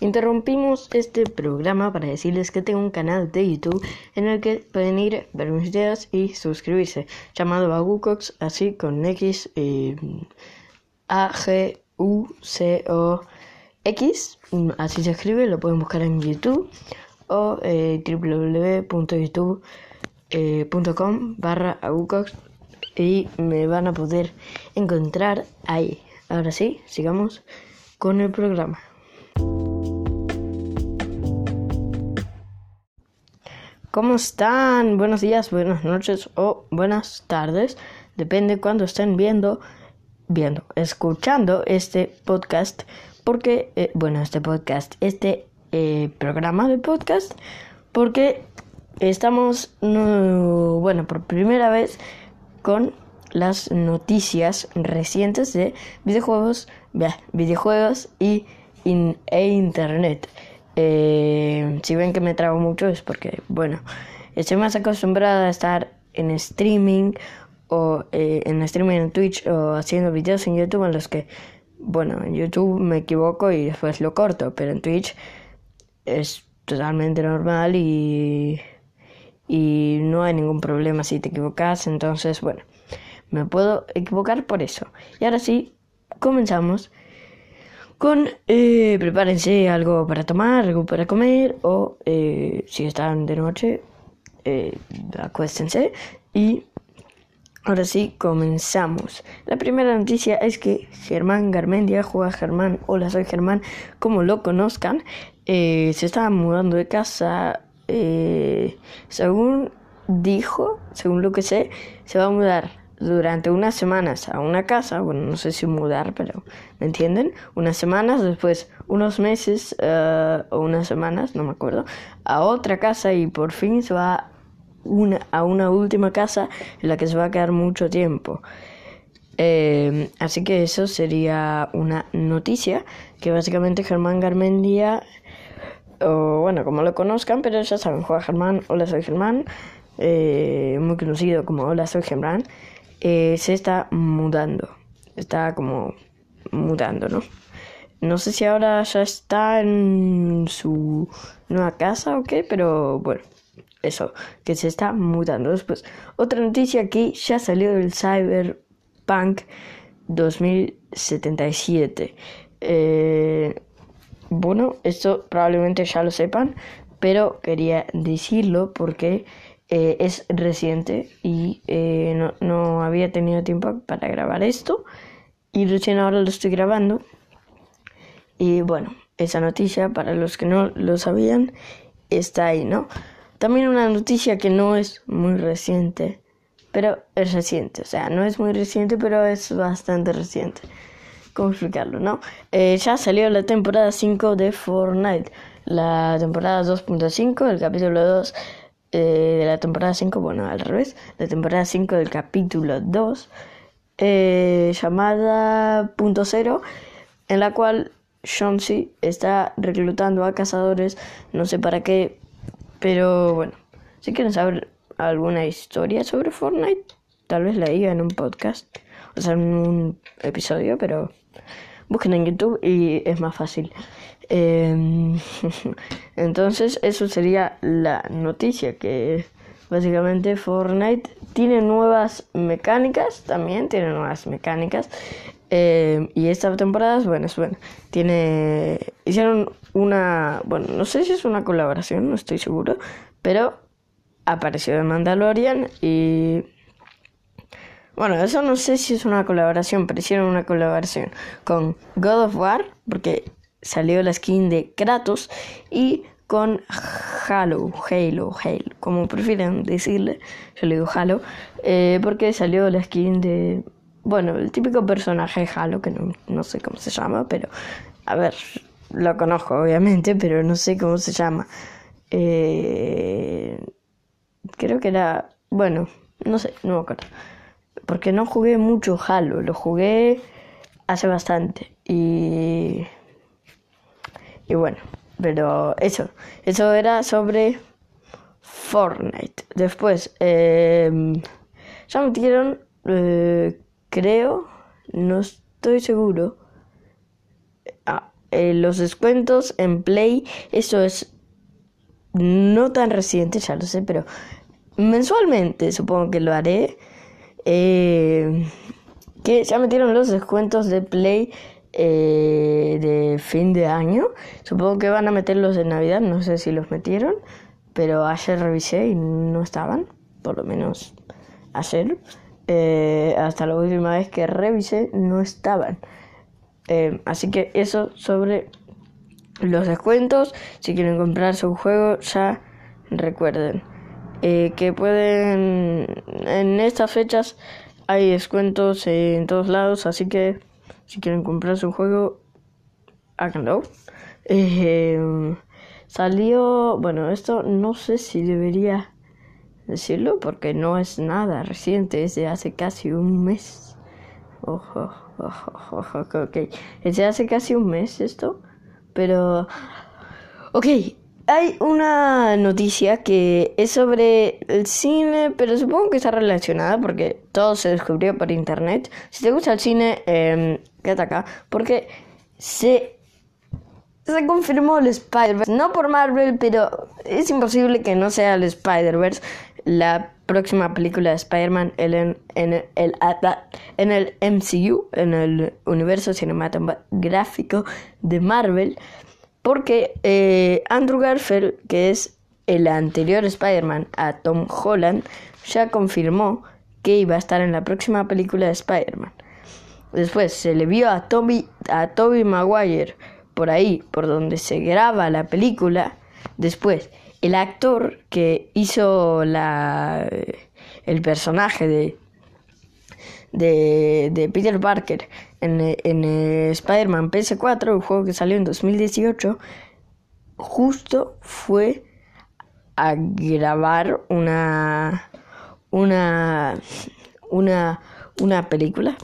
Interrumpimos este programa para decirles que tengo un canal de YouTube en el que pueden ir, ver mis videos y suscribirse, llamado Agucox, así con X, eh, A, G, U, C, O, X, así se escribe, lo pueden buscar en YouTube o eh, www.youtube.com barra Agucox y me van a poder encontrar ahí. Ahora sí, sigamos con el programa. ¿Cómo están? Buenos días, buenas noches o buenas tardes. Depende cuando estén viendo, viendo, escuchando este podcast. Porque, eh, bueno, este podcast, este eh, programa de podcast. Porque estamos, no, bueno, por primera vez con las noticias recientes de videojuegos, videojuegos y e internet. Eh, si ven que me trago mucho es porque, bueno, estoy más acostumbrada a estar en streaming o eh, en streaming en Twitch o haciendo videos en YouTube en los que, bueno, en YouTube me equivoco y después lo corto, pero en Twitch es totalmente normal y, y no hay ningún problema si te equivocas, entonces, bueno, me puedo equivocar por eso. Y ahora sí, comenzamos con eh, prepárense algo para tomar, algo para comer o eh, si están de noche, eh, acuéstense y ahora sí comenzamos. La primera noticia es que Germán Garmendia, juega Germán, hola soy Germán, como lo conozcan, se está mudando de casa, según dijo, según lo que sé, se va a mudar durante unas semanas a una casa, bueno, no sé si mudar, pero ¿me entienden? Unas semanas, después unos meses uh, o unas semanas, no me acuerdo, a otra casa y por fin se va una, a una última casa en la que se va a quedar mucho tiempo. Eh, así que eso sería una noticia que básicamente Germán Garmendia, o bueno, como lo conozcan, pero ya saben, juega Germán, hola soy Germán, eh, muy conocido como hola soy Germán. Eh, se está mudando. Está como mudando, ¿no? No sé si ahora ya está en su nueva casa o qué, pero bueno, eso, que se está mudando. Después, otra noticia aquí, ya salió el Cyberpunk 2077. Eh, bueno, esto probablemente ya lo sepan, pero quería decirlo porque eh, es reciente y eh, no, no, había tenido tiempo para grabar esto y recién ahora lo estoy grabando. Y bueno esa noticia para los que no lo sabían está ahí no también una noticia que no es muy reciente pero es reciente o sea no es muy reciente pero es bastante reciente. Cómo explicarlo no eh, ya salió la temporada 5 de Fortnite la temporada 2.5 el capítulo 2 eh, de la temporada 5, bueno, al revés, la temporada 5 del capítulo 2, eh, llamada Punto Cero, en la cual Chauncey está reclutando a cazadores, no sé para qué, pero bueno, si quieren saber alguna historia sobre Fortnite, tal vez la diga en un podcast, o sea, en un episodio, pero busquen en YouTube y es más fácil. Em, entonces, eso sería la noticia que básicamente Fortnite tiene nuevas mecánicas, también tiene nuevas mecánicas. Em, y esta temporada, bueno, es bueno, tiene hicieron una, bueno, no sé si es una colaboración, no estoy seguro, pero apareció de Mandalorian y bueno, eso no sé si es una colaboración, pero hicieron una colaboración con God of War, porque salió la skin de Kratos y con Halo, Halo, Halo, como prefieren decirle, yo le digo Halo, eh, porque salió la skin de, bueno, el típico personaje Halo, que no, no, sé cómo se llama, pero, a ver, lo conozco obviamente, pero no sé cómo se llama. Eh, creo que era, bueno, no sé, no me acuerdo, porque no jugué mucho Halo, lo jugué hace bastante y y bueno, pero eso, eso era sobre Fortnite. Después, eh, ya metieron, eh, creo, no estoy seguro. Ah, eh, los descuentos en Play, eso es no tan reciente, ya lo sé, pero mensualmente supongo que lo haré. Eh, que ya metieron los descuentos de Play eh, de fin de año. Supongo que van a meterlos de Navidad, no sé si los metieron, pero ayer revisé y no estaban, por lo menos ayer. hasta la última vez que revisé no estaban. Eh, así que eso sobre los descuentos. Si quieren comprarse un juego, ya recuerden eh, que pueden en estas fechas hay descuentos en todos lados. Así que si quieren comprarse un juego, háganlo. Eh, salió, bueno, esto no sé si debería decirlo porque no es nada reciente, es de hace casi un mes. Ojo. ok. Es hace casi un mes esto. Pero... Ok. Hay una noticia que es sobre el cine, pero supongo que está relacionada porque todo se descubrió por internet. Si te gusta el cine, eh, quédate acá. Porque se, se confirmó el Spider-Verse. No por Marvel, pero es imposible que no sea el Spider-Verse. La próxima película de Spider-Man en, en, el, en el MCU, en el universo cinematográfico de Marvel, porque eh, Andrew Garfield, que es el anterior Spider-Man a Tom Holland, ya confirmó que iba a estar en la próxima película de Spider-Man. Después se le vio a Toby, a Maguire por ahí, por donde se graba la película. Después el actor que hizo la, el personaje de, de, Peter Parker en, en Spider-Man PS4, un juego que salió en 2018, justo fue a grabar una una una una película,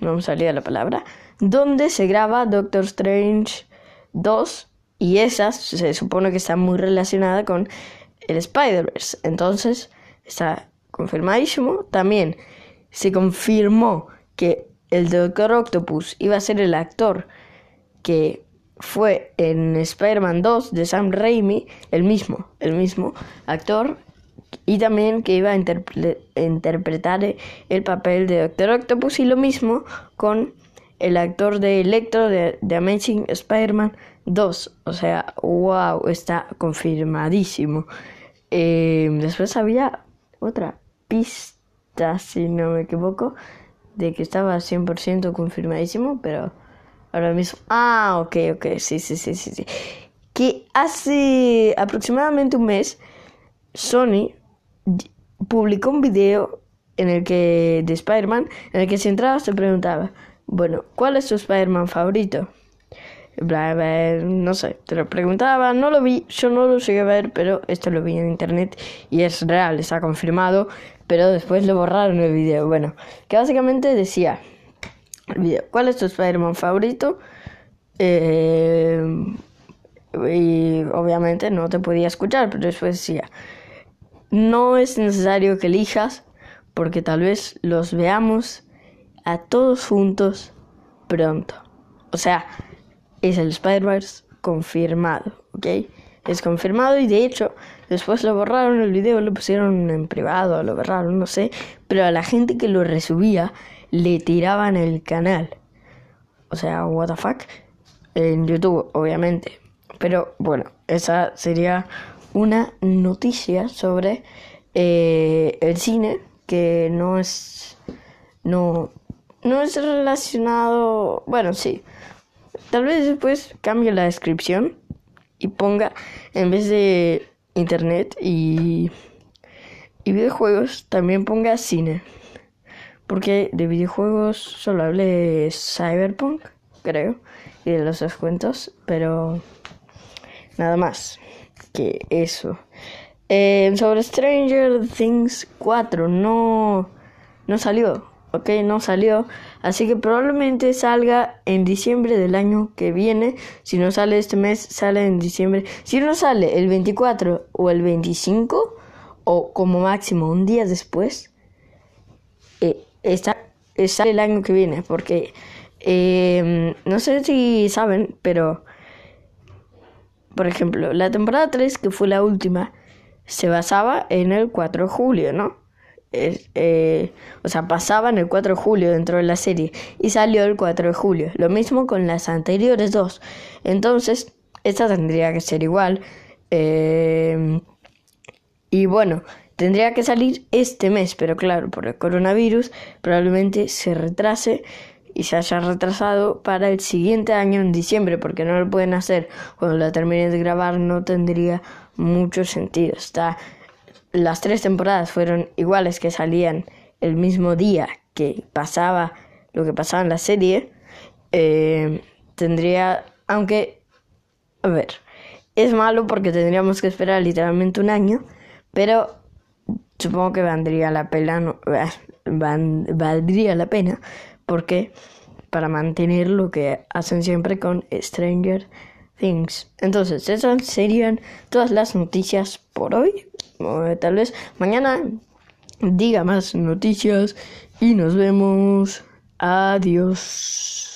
no me salía la palabra, donde se graba Doctor Strange 2 y esa se supone que está muy relacionada con el Spider-Verse. Entonces, está confirmadísimo. También se confirmó que el Doctor Octopus iba a ser el actor que fue en Spider-Man 2 de Sam Raimi, el mismo, el mismo actor, y también que iba a interpretar el papel de Doctor Octopus y lo mismo con el actor de Electro de, Amazing Spider-Man Dos, o sea, wow, está confirmadísimo. Eh, después había otra pista, si no me equivoco, de que estaba 100% confirmadísimo, pero ahora mismo... Ah, ok, ok, sí, sí, sí, sí, sí. Que hace aproximadamente un mes, Sony publicó un video en el que de Spider-Man, en el que si entraba se preguntaba, bueno, ¿cuál es tu Spider-Man favorito? No sé, te lo preguntaba, no lo vi, yo no lo llegué a ver, pero esto lo vi en internet y es real, está confirmado, pero después lo borraron el video. Bueno, que básicamente decía el video, ¿cuál es tu Spider-Man favorito? Eh, y obviamente no te podía escuchar, pero después decía, no es necesario que elijas, porque tal vez los veamos a todos juntos pronto. O sea, es el Spider-Verse confirmado, ¿ok? Es confirmado y de hecho después lo borraron el video, lo pusieron en privado, lo borraron, no sé, pero a la gente que lo resubía le tiraban el canal. O sea, what the fuck. En YouTube, obviamente. Pero bueno, esa sería una noticia sobre eh, el cine que no es no no es relacionado bueno sí Tal vez después cambie la descripción y ponga en vez de internet y, y videojuegos también ponga cine. Porque de videojuegos solo hablé de Cyberpunk, creo, y de los descuentos, pero nada más que eso. Eh, sobre Stranger Things 4 no, no salió ok, no salió, así que probablemente salga en diciembre del año que viene, si no sale este mes, sale en diciembre, si no sale el 24 o el 25, o como máximo un día después, eh, está, sale el año que viene, porque eh, no sé si saben, pero por ejemplo, la temporada 3, que fue la última, se basaba en el 4 de julio, ¿no? Eh, o sea, pasaba en el 4 de julio dentro de la serie y salió el 4 de julio. Lo mismo con las anteriores dos. Entonces, esta tendría que ser igual. Eh, y bueno, tendría que salir este mes, pero claro, por el coronavirus probablemente se retrase y se haya retrasado para el siguiente año en diciembre, porque no lo pueden hacer cuando la termine de grabar, no tendría mucho sentido. Está, las tres temporadas fueron iguales que salían el mismo día que pasaba lo que pasaba en la serie. Eh, tendría, aunque, a ver, es malo porque tendríamos que esperar literalmente un año, pero supongo que valdría la pena, no, valdría la pena porque para mantener lo que hacen siempre con Stranger Things. Entonces, esas serían todas las noticias por hoy. tal vez mañana diga más noticias y nos vemos. Adiós.